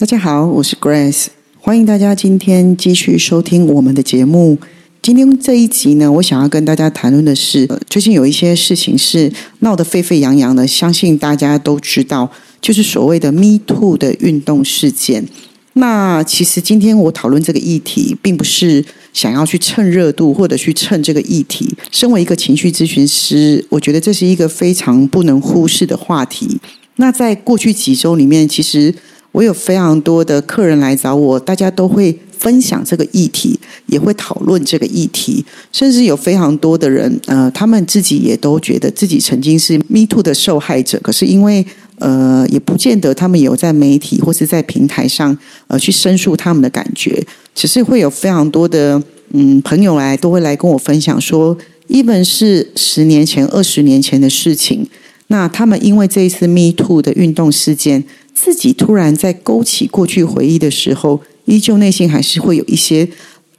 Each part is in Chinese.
大家好，我是 Grace，欢迎大家今天继续收听我们的节目。今天这一集呢，我想要跟大家谈论的是，最近有一些事情是闹得沸沸扬扬的，相信大家都知道，就是所谓的 Me Too 的运动事件。那其实今天我讨论这个议题，并不是想要去蹭热度或者去蹭这个议题。身为一个情绪咨询师，我觉得这是一个非常不能忽视的话题。那在过去几周里面，其实我有非常多的客人来找我，大家都会分享这个议题，也会讨论这个议题，甚至有非常多的人，呃，他们自己也都觉得自己曾经是 Me Too 的受害者，可是因为呃，也不见得他们有在媒体或是在平台上呃去申诉他们的感觉，只是会有非常多的嗯朋友来都会来跟我分享说，even 是十年前、二十年前的事情，那他们因为这一次 Me Too 的运动事件。自己突然在勾起过去回忆的时候，依旧内心还是会有一些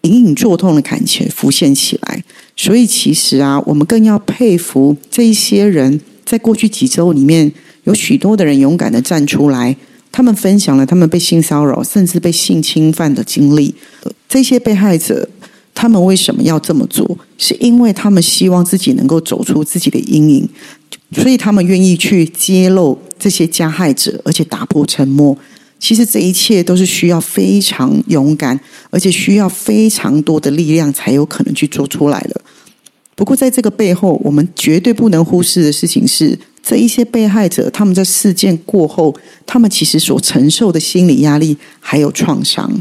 隐隐作痛的感觉浮现起来。所以，其实啊，我们更要佩服这一些人，在过去几周里面，有许多的人勇敢的站出来，他们分享了他们被性骚扰甚至被性侵犯的经历。这些被害者，他们为什么要这么做？是因为他们希望自己能够走出自己的阴影。所以他们愿意去揭露这些加害者，而且打破沉默。其实这一切都是需要非常勇敢，而且需要非常多的力量才有可能去做出来的。不过，在这个背后，我们绝对不能忽视的事情是，这一些被害者他们在事件过后，他们其实所承受的心理压力还有创伤。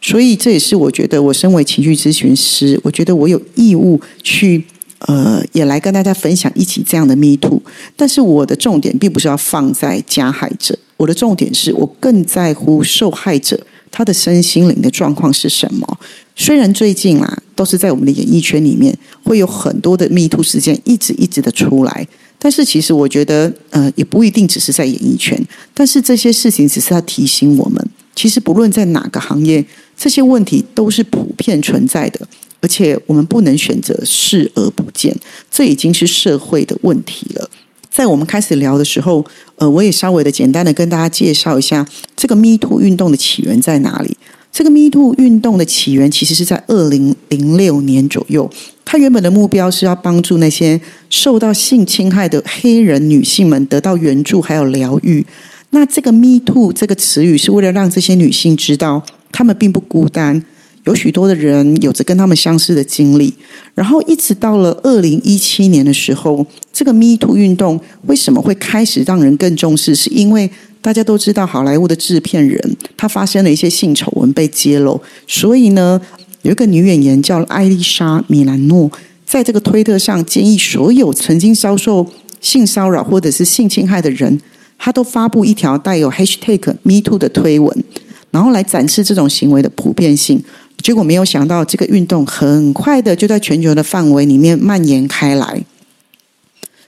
所以，这也是我觉得，我身为情绪咨询师，我觉得我有义务去。呃，也来跟大家分享一起这样的 Me Too，但是我的重点并不是要放在加害者，我的重点是我更在乎受害者他的身心灵的状况是什么。虽然最近啊，都是在我们的演艺圈里面会有很多的 Me Too 事件一直一直的出来，但是其实我觉得，呃，也不一定只是在演艺圈，但是这些事情只是要提醒我们，其实不论在哪个行业，这些问题都是普遍存在的。而且我们不能选择视而不见，这已经是社会的问题了。在我们开始聊的时候，呃，我也稍微的简单的跟大家介绍一下这个 Me Too 运动的起源在哪里。这个 Me Too 运动的起源其实是在二零零六年左右，它原本的目标是要帮助那些受到性侵害的黑人女性们得到援助还有疗愈。那这个 Me Too 这个词语是为了让这些女性知道，她们并不孤单。有许多的人有着跟他们相似的经历，然后一直到了二零一七年的时候，这个 Me Too 运动为什么会开始让人更重视？是因为大家都知道好莱坞的制片人他发生了一些性丑闻被揭露，所以呢，有一个女演员叫艾丽莎米兰诺，在这个推特上建议所有曾经遭受性骚扰或者是性侵害的人，他都发布一条带有 Hashtag Me Too 的推文，然后来展示这种行为的普遍性。结果没有想到，这个运动很快的就在全球的范围里面蔓延开来。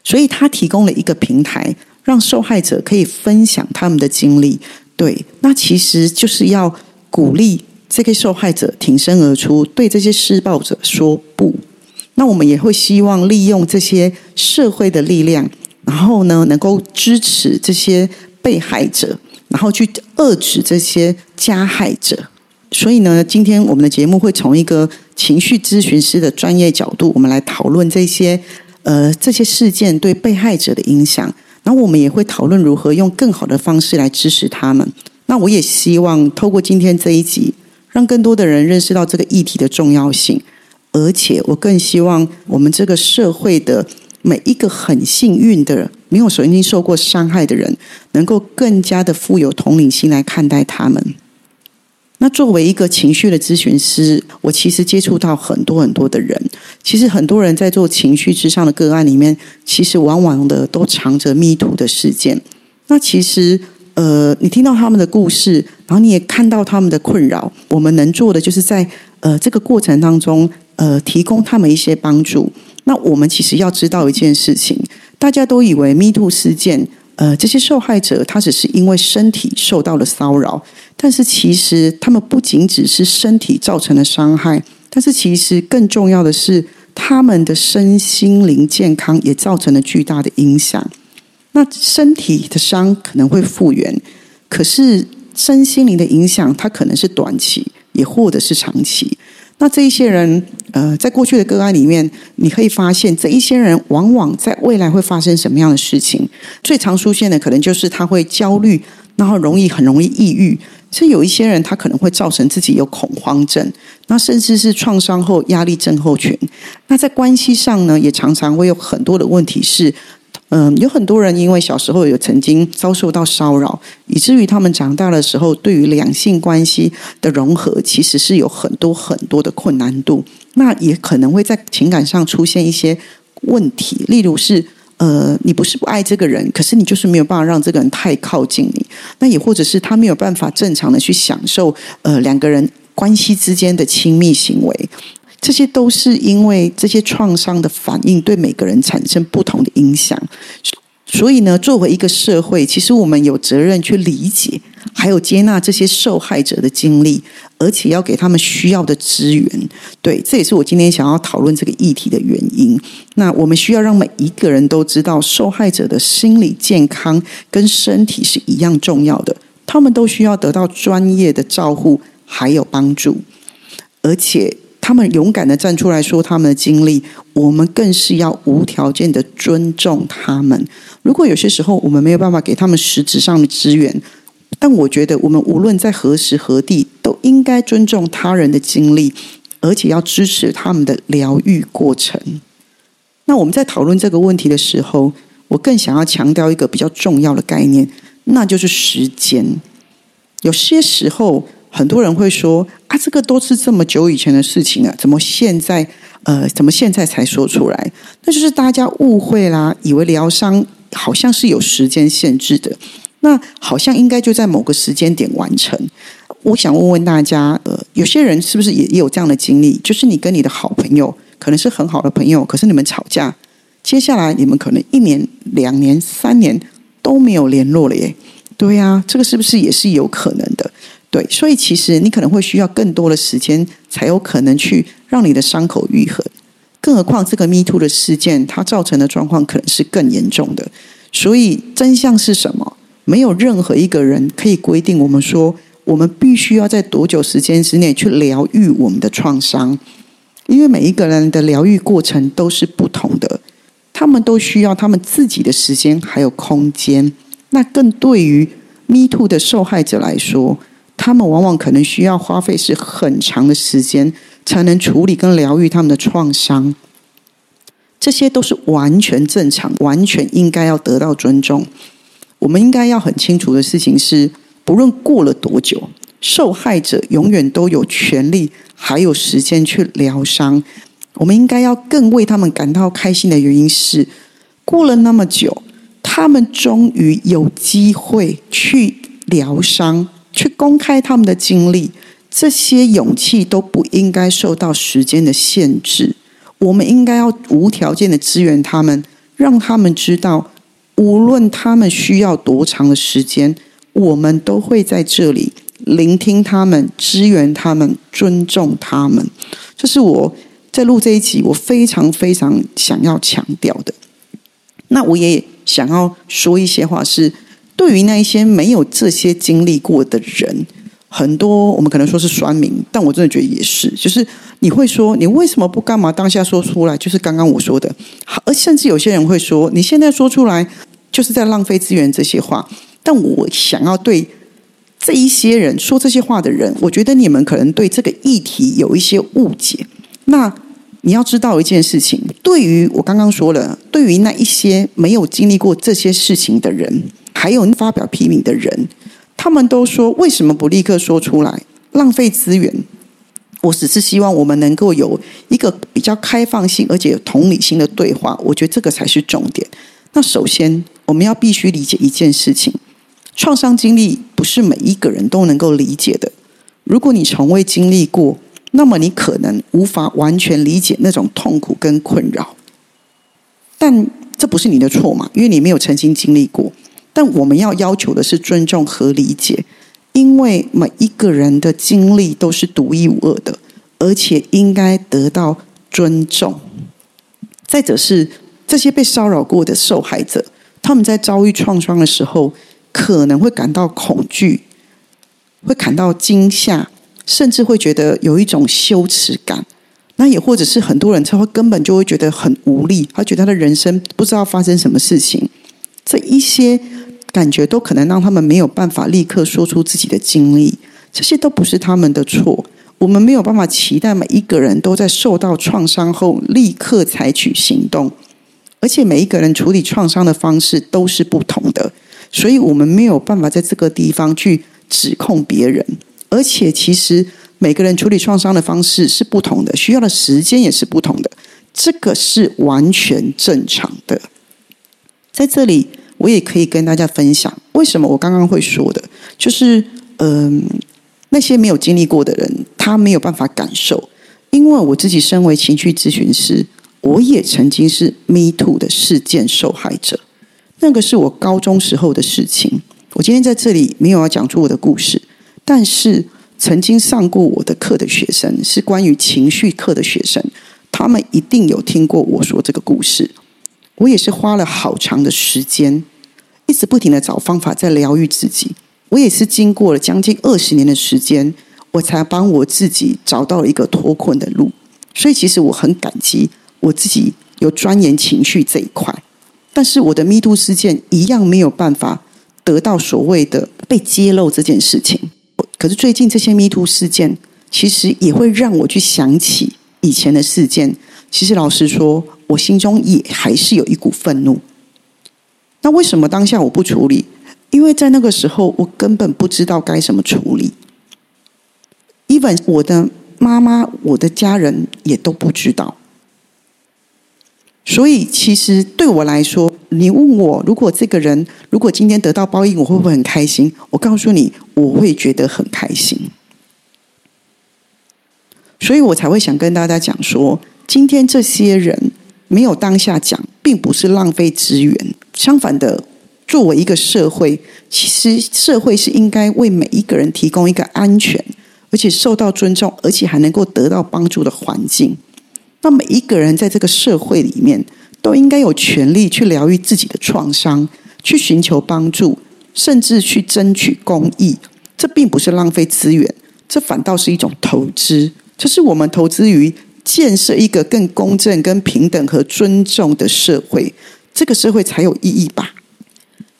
所以，他提供了一个平台，让受害者可以分享他们的经历。对，那其实就是要鼓励这个受害者挺身而出，对这些施暴者说不。那我们也会希望利用这些社会的力量，然后呢，能够支持这些被害者，然后去遏制这些加害者。所以呢，今天我们的节目会从一个情绪咨询师的专业角度，我们来讨论这些呃这些事件对被害者的影响。然后我们也会讨论如何用更好的方式来支持他们。那我也希望透过今天这一集，让更多的人认识到这个议题的重要性。而且，我更希望我们这个社会的每一个很幸运的、没有曾经受过伤害的人，能够更加的富有同理心来看待他们。那作为一个情绪的咨询师，我其实接触到很多很多的人。其实很多人在做情绪之上的个案里面，其实往往的都藏着迷途的事件。那其实，呃，你听到他们的故事，然后你也看到他们的困扰，我们能做的就是在呃这个过程当中，呃，提供他们一些帮助。那我们其实要知道一件事情，大家都以为 Me Too 事件。呃，这些受害者他只是因为身体受到了骚扰，但是其实他们不仅只是身体造成的伤害，但是其实更重要的是他们的身心灵健康也造成了巨大的影响。那身体的伤可能会复原，可是身心灵的影响，它可能是短期，也或者是长期。那这一些人，呃，在过去的个案里面，你可以发现，这一些人往往在未来会发生什么样的事情？最常出现的可能就是他会焦虑，然后容易很容易抑郁。所以有一些人，他可能会造成自己有恐慌症，那甚至是创伤后压力症候群。那在关系上呢，也常常会有很多的问题是。嗯，有很多人因为小时候有曾经遭受到骚扰，以至于他们长大的时候，对于两性关系的融合，其实是有很多很多的困难度。那也可能会在情感上出现一些问题，例如是呃，你不是不爱这个人，可是你就是没有办法让这个人太靠近你。那也或者是他没有办法正常的去享受呃两个人关系之间的亲密行为。这些都是因为这些创伤的反应对每个人产生不同的影响，所以呢，作为一个社会，其实我们有责任去理解，还有接纳这些受害者的经历，而且要给他们需要的资源。对，这也是我今天想要讨论这个议题的原因。那我们需要让每一个人都知道，受害者的心理健康跟身体是一样重要的，他们都需要得到专业的照护还有帮助，而且。他们勇敢的站出来说他们的经历，我们更是要无条件的尊重他们。如果有些时候我们没有办法给他们实质上的资源，但我觉得我们无论在何时何地，应该尊重他人的经历，而且要支持他们的疗愈过程。那我们在讨论这个问题的时候，我更想要强调一个比较重要的概念，那就是时间。有些时候。很多人会说啊，这个都是这么久以前的事情了，怎么现在呃，怎么现在才说出来？那就是大家误会啦，以为疗伤好像是有时间限制的，那好像应该就在某个时间点完成。我想问问大家，呃，有些人是不是也也有这样的经历？就是你跟你的好朋友可能是很好的朋友，可是你们吵架，接下来你们可能一年、两年、三年都没有联络了耶？对呀，这个是不是也是有可能的？对，所以其实你可能会需要更多的时间，才有可能去让你的伤口愈合。更何况这个 Me Too 的事件，它造成的状况可能是更严重的。所以真相是什么？没有任何一个人可以规定我们说，我们必须要在多久时间之内去疗愈我们的创伤，因为每一个人的疗愈过程都是不同的，他们都需要他们自己的时间还有空间。那更对于 Me Too 的受害者来说，他们往往可能需要花费是很长的时间，才能处理跟疗愈他们的创伤。这些都是完全正常，完全应该要得到尊重。我们应该要很清楚的事情是，不论过了多久，受害者永远都有权利还有时间去疗伤。我们应该要更为他们感到开心的原因是，过了那么久，他们终于有机会去疗伤。去公开他们的经历，这些勇气都不应该受到时间的限制。我们应该要无条件的支援他们，让他们知道，无论他们需要多长的时间，我们都会在这里聆听他们、支援他们、尊重他们。这是我在录这一集，我非常非常想要强调的。那我也想要说一些话是。对于那一些没有这些经历过的人，很多我们可能说是酸民，但我真的觉得也是。就是你会说，你为什么不干嘛当下说出来？就是刚刚我说的，而甚至有些人会说，你现在说出来就是在浪费资源。这些话，但我想要对这一些人说这些话的人，我觉得你们可能对这个议题有一些误解。那你要知道一件事情，对于我刚刚说了，对于那一些没有经历过这些事情的人。还有发表批评的人，他们都说为什么不立刻说出来？浪费资源。我只是希望我们能够有一个比较开放性而且有同理心的对话。我觉得这个才是重点。那首先，我们要必须理解一件事情：创伤经历不是每一个人都能够理解的。如果你从未经历过，那么你可能无法完全理解那种痛苦跟困扰。但这不是你的错嘛？因为你没有曾经经历过。但我们要要求的是尊重和理解，因为每一个人的经历都是独一无二的，而且应该得到尊重。再者是这些被骚扰过的受害者，他们在遭遇创伤的时候，可能会感到恐惧，会感到惊吓，甚至会觉得有一种羞耻感。那也或者是很多人他会根本就会觉得很无力，他觉得他的人生不知道发生什么事情。这一些感觉都可能让他们没有办法立刻说出自己的经历，这些都不是他们的错。我们没有办法期待每一个人都在受到创伤后立刻采取行动，而且每一个人处理创伤的方式都是不同的，所以我们没有办法在这个地方去指控别人。而且，其实每个人处理创伤的方式是不同的，需要的时间也是不同的，这个是完全正常的。在这里，我也可以跟大家分享，为什么我刚刚会说的，就是嗯。那些没有经历过的人，他没有办法感受。因为我自己身为情绪咨询师，我也曾经是 Me Too 的事件受害者。那个是我高中时候的事情。我今天在这里没有要讲出我的故事，但是曾经上过我的课的学生，是关于情绪课的学生，他们一定有听过我说这个故事。我也是花了好长的时间，一直不停的找方法在疗愈自己。我也是经过了将近二十年的时间，我才帮我自己找到了一个脱困的路。所以，其实我很感激我自己有钻研情绪这一块。但是，我的密度事件一样没有办法得到所谓的被揭露这件事情。可是，最近这些密度事件，其实也会让我去想起以前的事件。其实，老实说，我心中也还是有一股愤怒。那为什么当下我不处理？因为在那个时候，我根本不知道该怎么处理。even 我的妈妈、我的家人也都不知道。所以，其实对我来说，你问我，如果这个人如果今天得到报应，我会不会很开心？我告诉你，我会觉得很开心。所以我才会想跟大家讲说，今天这些人没有当下讲，并不是浪费资源，相反的。作为一个社会，其实社会是应该为每一个人提供一个安全，而且受到尊重，而且还能够得到帮助的环境。那每一个人在这个社会里面，都应该有权利去疗愈自己的创伤，去寻求帮助，甚至去争取公益。这并不是浪费资源，这反倒是一种投资。这是我们投资于建设一个更公正、更平等和尊重的社会，这个社会才有意义吧。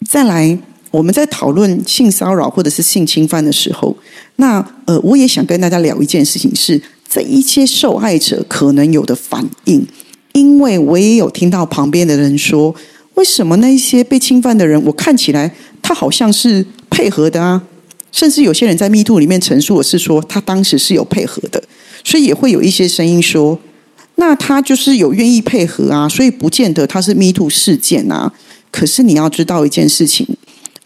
再来，我们在讨论性骚扰或者是性侵犯的时候，那呃，我也想跟大家聊一件事情，是这一些受害者可能有的反应，因为我也有听到旁边的人说，为什么那些被侵犯的人，我看起来他好像是配合的啊，甚至有些人在密度里面陈述的是说，他当时是有配合的，所以也会有一些声音说，那他就是有愿意配合啊，所以不见得他是密度事件啊。可是你要知道一件事情，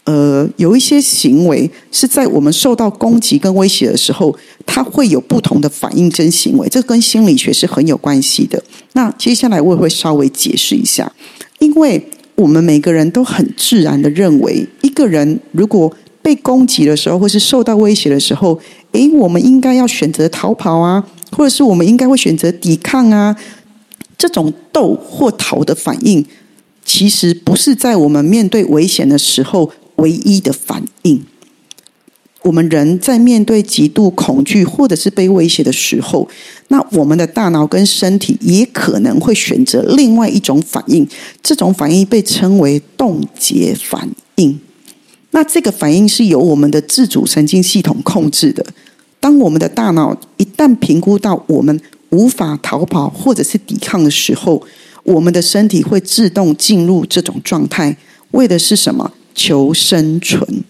呃，有一些行为是在我们受到攻击跟威胁的时候，它会有不同的反应跟行为，这跟心理学是很有关系的。那接下来我也会稍微解释一下，因为我们每个人都很自然的认为，一个人如果被攻击的时候，或是受到威胁的时候，诶，我们应该要选择逃跑啊，或者是我们应该会选择抵抗啊，这种斗或逃的反应。其实不是在我们面对危险的时候唯一的反应。我们人在面对极度恐惧或者是被威胁的时候，那我们的大脑跟身体也可能会选择另外一种反应。这种反应被称为冻结反应。那这个反应是由我们的自主神经系统控制的。当我们的大脑一旦评估到我们无法逃跑或者是抵抗的时候，我们的身体会自动进入这种状态，为的是什么？求生存。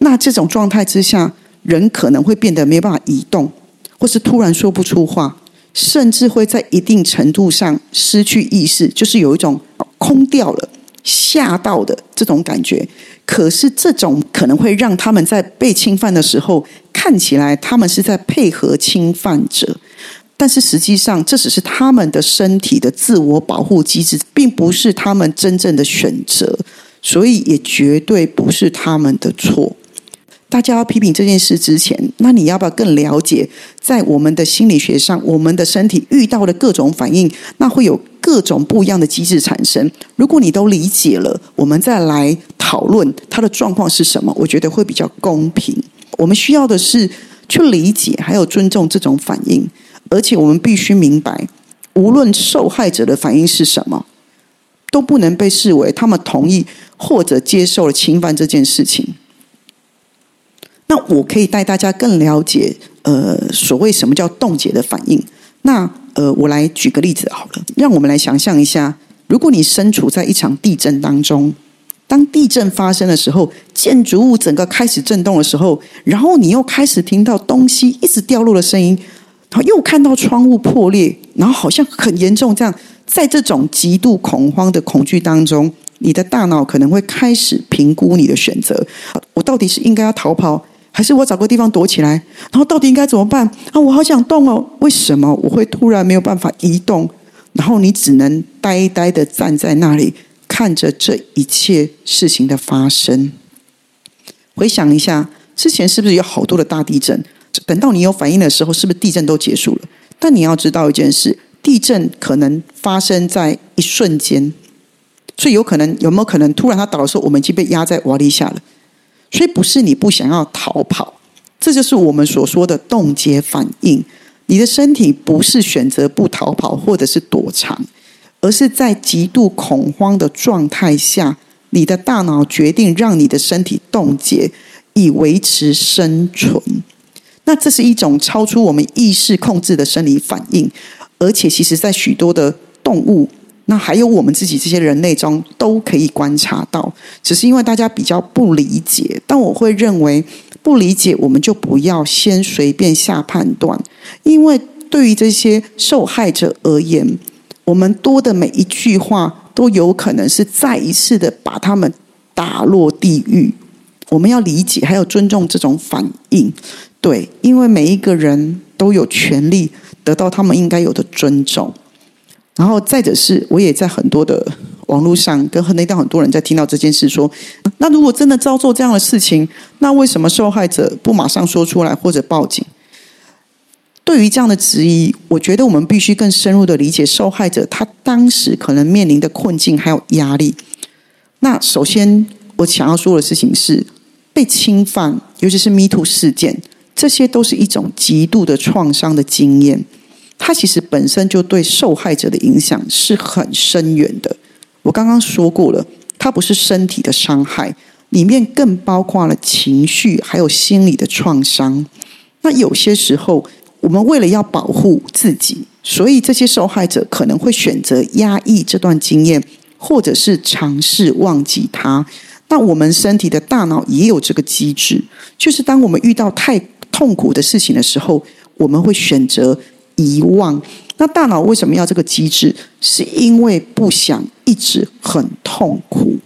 那这种状态之下，人可能会变得没办法移动，或是突然说不出话，甚至会在一定程度上失去意识，就是有一种空掉了、吓到的这种感觉。可是这种可能会让他们在被侵犯的时候，看起来他们是在配合侵犯者。但是实际上，这只是他们的身体的自我保护机制，并不是他们真正的选择，所以也绝对不是他们的错。大家要批评这件事之前，那你要不要更了解，在我们的心理学上，我们的身体遇到的各种反应，那会有各种不一样的机制产生。如果你都理解了，我们再来讨论它的状况是什么，我觉得会比较公平。我们需要的是去理解，还有尊重这种反应，而且我们必须明白，无论受害者的反应是什么，都不能被视为他们同意或者接受了侵犯这件事情。那我可以带大家更了解，呃，所谓什么叫冻结的反应。那呃，我来举个例子好了，让我们来想象一下，如果你身处在一场地震当中。当地震发生的时候，建筑物整个开始震动的时候，然后你又开始听到东西一直掉落的声音，然后又看到窗户破裂，然后好像很严重。这样，在这种极度恐慌的恐惧当中，你的大脑可能会开始评估你的选择：我到底是应该要逃跑，还是我找个地方躲起来？然后到底应该怎么办？啊，我好想动哦！为什么我会突然没有办法移动？然后你只能呆呆的站在那里。看着这一切事情的发生，回想一下之前是不是有好多的大地震？等到你有反应的时候，是不是地震都结束了？但你要知道一件事：地震可能发生在一瞬间，所以有可能有没有可能突然它倒的时候，我们已经被压在瓦砾下了？所以不是你不想要逃跑，这就是我们所说的冻结反应。你的身体不是选择不逃跑，或者是躲藏。而是在极度恐慌的状态下，你的大脑决定让你的身体冻结，以维持生存。那这是一种超出我们意识控制的生理反应，而且其实在许多的动物，那还有我们自己这些人类中都可以观察到。只是因为大家比较不理解，但我会认为不理解，我们就不要先随便下判断，因为对于这些受害者而言。我们多的每一句话都有可能是再一次的把他们打落地狱。我们要理解，还有尊重这种反应，对，因为每一个人都有权利得到他们应该有的尊重。然后再者是，我也在很多的网络上跟那代很多人在听到这件事，说，那如果真的遭受这样的事情，那为什么受害者不马上说出来或者报警？对于这样的质疑，我觉得我们必须更深入的理解受害者他当时可能面临的困境还有压力。那首先，我想要说的事情是，被侵犯，尤其是 Me Too 事件，这些都是一种极度的创伤的经验。它其实本身就对受害者的影响是很深远的。我刚刚说过了，它不是身体的伤害，里面更包括了情绪还有心理的创伤。那有些时候。我们为了要保护自己，所以这些受害者可能会选择压抑这段经验，或者是尝试忘记它。那我们身体的大脑也有这个机制，就是当我们遇到太痛苦的事情的时候，我们会选择遗忘。那大脑为什么要这个机制？是因为不想一直很痛苦。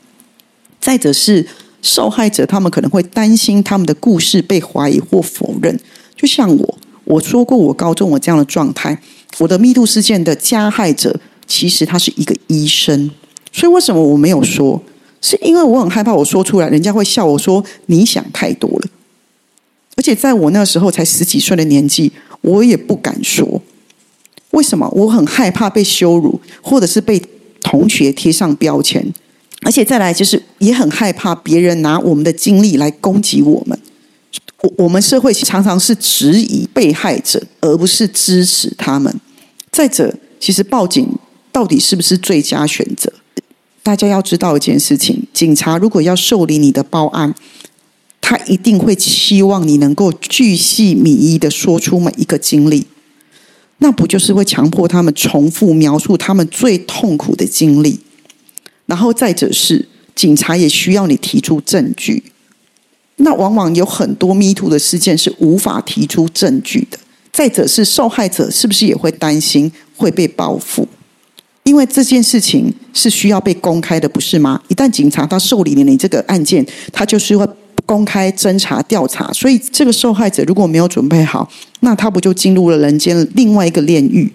再者是受害者，他们可能会担心他们的故事被怀疑或否认，就像我。我说过，我高中我这样的状态，我的密度事件的加害者其实他是一个医生，所以为什么我没有说？是因为我很害怕我说出来，人家会笑我说你想太多了。而且在我那时候才十几岁的年纪，我也不敢说。为什么？我很害怕被羞辱，或者是被同学贴上标签，而且再来就是也很害怕别人拿我们的经历来攻击我们。我我们社会常常是质疑被害者，而不是支持他们。再者，其实报警到底是不是最佳选择？大家要知道一件事情：警察如果要受理你的报案，他一定会期望你能够巨细靡遗的说出每一个经历。那不就是会强迫他们重复描述他们最痛苦的经历？然后再者是，警察也需要你提出证据。那往往有很多迷途的事件是无法提出证据的。再者是受害者是不是也会担心会被报复？因为这件事情是需要被公开的，不是吗？一旦警察他受理了你这个案件，他就是会公开侦查调查。所以这个受害者如果没有准备好，那他不就进入了人间另外一个炼狱？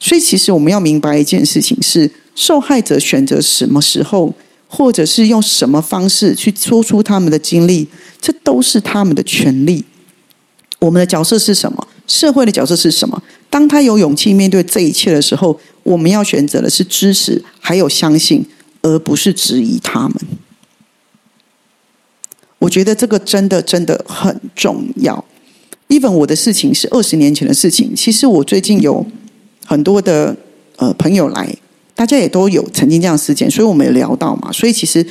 所以其实我们要明白一件事情是：受害者选择什么时候，或者是用什么方式去说出他们的经历。这都是他们的权利。我们的角色是什么？社会的角色是什么？当他有勇气面对这一切的时候，我们要选择的是支持，还有相信，而不是质疑他们。我觉得这个真的真的很重要。even 我的事情是二十年前的事情，其实我最近有很多的呃朋友来，大家也都有曾经这样事件，所以我们也聊到嘛。所以其实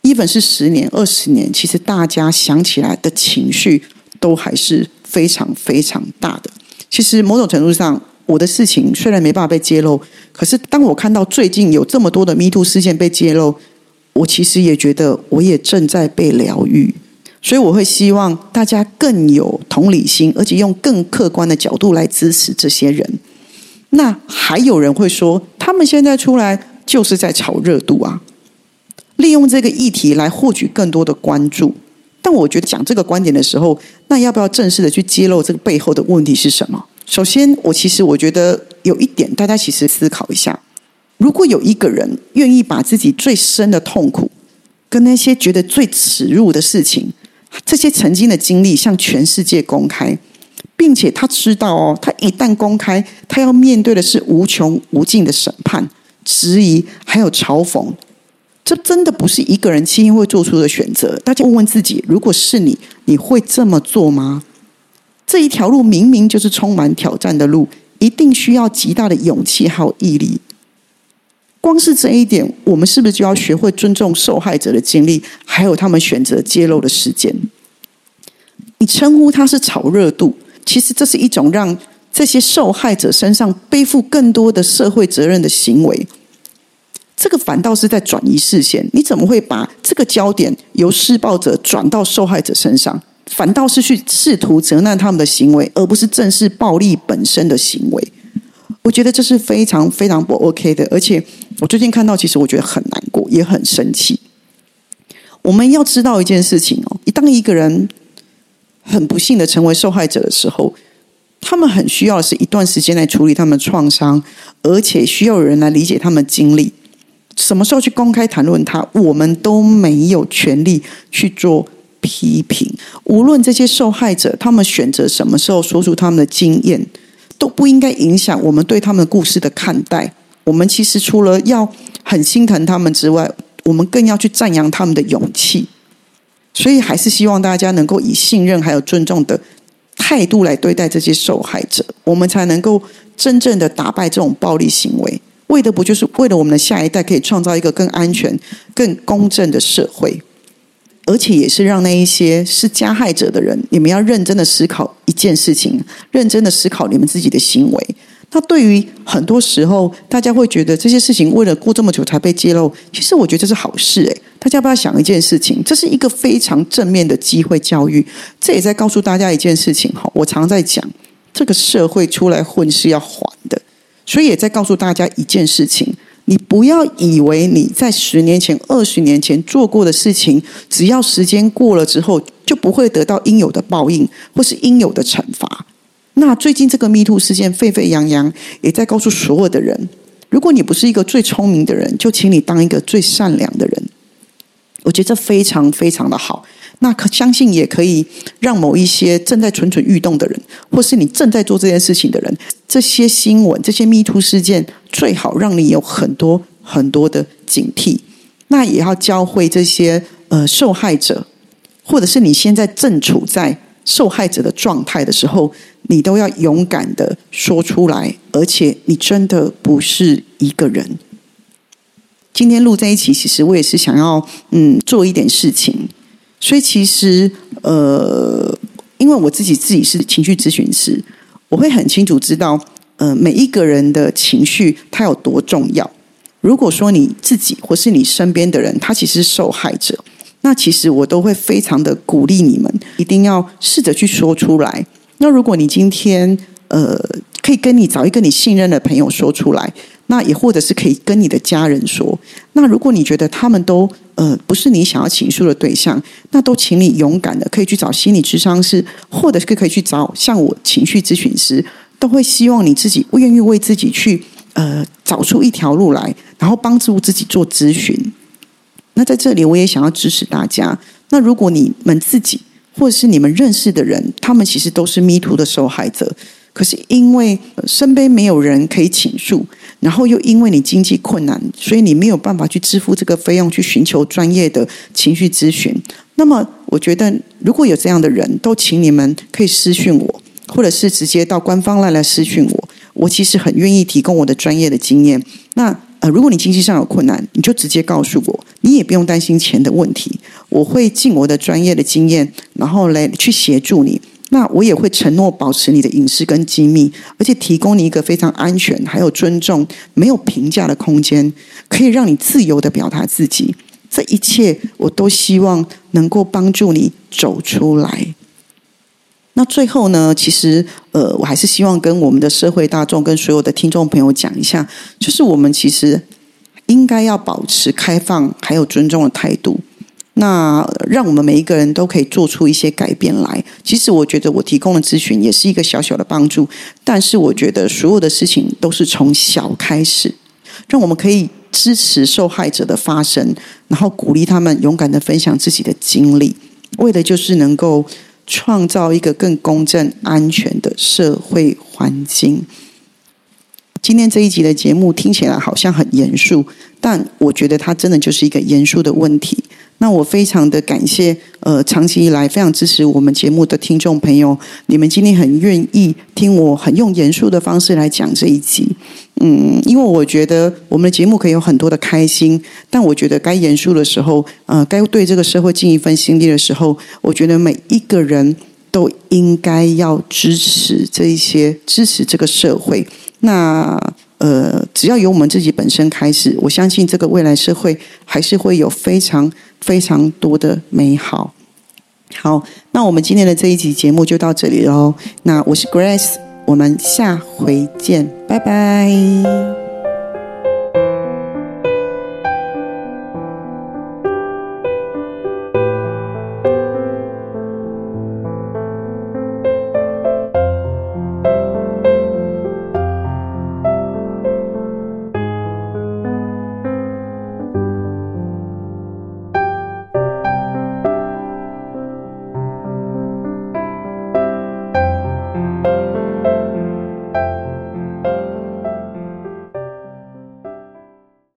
even 是十年、二十年，其实大家想起来的情绪都还是非常非常大的。其实某种程度上，我的事情虽然没办法被揭露，可是当我看到最近有这么多的 Me Too 事件被揭露，我其实也觉得我也正在被疗愈。所以我会希望大家更有同理心，而且用更客观的角度来支持这些人。那还有人会说，他们现在出来就是在炒热度啊，利用这个议题来获取更多的关注。但我觉得讲这个观点的时候，那要不要正式的去揭露这个背后的问题是什么？首先，我其实我觉得有一点，大家其实思考一下：如果有一个人愿意把自己最深的痛苦，跟那些觉得最耻辱的事情，这些曾经的经历向全世界公开，并且他知道哦，他一旦公开，他要面对的是无穷无尽的审判、质疑，还有嘲讽。这真的不是一个人轻易会做出的选择。大家问问自己，如果是你，你会这么做吗？这一条路明明就是充满挑战的路，一定需要极大的勇气还有毅力。光是这一点，我们是不是就要学会尊重受害者的经历，还有他们选择揭露的时间？你称呼他是炒热度，其实这是一种让这些受害者身上背负更多的社会责任的行为。这个反倒是在转移视线。你怎么会把这个焦点由施暴者转到受害者身上？反倒是去试图责难他们的行为，而不是正视暴力本身的行为。我觉得这是非常非常不 OK 的，而且我最近看到，其实我觉得很难过，也很生气。我们要知道一件事情哦，当一个人很不幸的成为受害者的时候，他们很需要的是一段时间来处理他们创伤，而且需要有人来理解他们经历。什么时候去公开谈论他，我们都没有权利去做批评。无论这些受害者他们选择什么时候说出他们的经验。都不应该影响我们对他们故事的看待。我们其实除了要很心疼他们之外，我们更要去赞扬他们的勇气。所以，还是希望大家能够以信任还有尊重的态度来对待这些受害者，我们才能够真正的打败这种暴力行为。为的不就是为了我们的下一代可以创造一个更安全、更公正的社会？而且也是让那一些是加害者的人，你们要认真的思考一件事情，认真的思考你们自己的行为。那对于很多时候，大家会觉得这些事情为了过这么久才被揭露，其实我觉得这是好事诶。大家不要想一件事情，这是一个非常正面的机会教育。这也在告诉大家一件事情哈，我常在讲，这个社会出来混是要还的，所以也在告诉大家一件事情。你不要以为你在十年前、二十年前做过的事情，只要时间过了之后，就不会得到应有的报应或是应有的惩罚。那最近这个 Me Too 事件沸沸扬扬，也在告诉所有的人：如果你不是一个最聪明的人，就请你当一个最善良的人。我觉得这非常非常的好。那可相信也可以让某一些正在蠢蠢欲动的人，或是你正在做这件事情的人，这些新闻、这些 Me Too 事件，最好让你有很多很多的警惕。那也要教会这些呃受害者，或者是你现在正处在受害者的状态的时候，你都要勇敢的说出来，而且你真的不是一个人。今天录在一起，其实我也是想要嗯做一点事情。所以其实，呃，因为我自己自己是情绪咨询师，我会很清楚知道，呃，每一个人的情绪它有多重要。如果说你自己或是你身边的人，他其实是受害者，那其实我都会非常的鼓励你们，一定要试着去说出来。那如果你今天，呃，可以跟你找一个你信任的朋友说出来。那也或者是可以跟你的家人说。那如果你觉得他们都呃不是你想要倾诉的对象，那都请你勇敢的可以去找心理咨商师，或者是可以去找像我情绪咨询师，都会希望你自己愿意为自己去呃找出一条路来，然后帮助自己做咨询。那在这里我也想要支持大家。那如果你们自己或者是你们认识的人，他们其实都是迷途的受害者。可是因为身边没有人可以倾诉，然后又因为你经济困难，所以你没有办法去支付这个费用去寻求专业的情绪咨询。那么，我觉得如果有这样的人，都请你们可以私讯我，或者是直接到官方来来私讯我。我其实很愿意提供我的专业的经验。那呃，如果你经济上有困难，你就直接告诉我，你也不用担心钱的问题。我会尽我的专业的经验，然后来去协助你。那我也会承诺保持你的隐私跟机密，而且提供你一个非常安全、还有尊重、没有评价的空间，可以让你自由的表达自己。这一切，我都希望能够帮助你走出来。那最后呢，其实呃，我还是希望跟我们的社会大众、跟所有的听众朋友讲一下，就是我们其实应该要保持开放还有尊重的态度。那让我们每一个人都可以做出一些改变来。其实我觉得我提供的咨询也是一个小小的帮助，但是我觉得所有的事情都是从小开始，让我们可以支持受害者的发声，然后鼓励他们勇敢的分享自己的经历，为的就是能够创造一个更公正、安全的社会环境。今天这一集的节目听起来好像很严肃，但我觉得它真的就是一个严肃的问题。那我非常的感谢，呃，长期以来非常支持我们节目的听众朋友，你们今天很愿意听我很用严肃的方式来讲这一集，嗯，因为我觉得我们的节目可以有很多的开心，但我觉得该严肃的时候，呃，该对这个社会尽一份心力的时候，我觉得每一个人都应该要支持这一些，支持这个社会。那呃，只要由我们自己本身开始，我相信这个未来社会还是会有非常。非常多的美好，好，那我们今天的这一集节目就到这里喽。那我是 Grace，我们下回见，拜拜。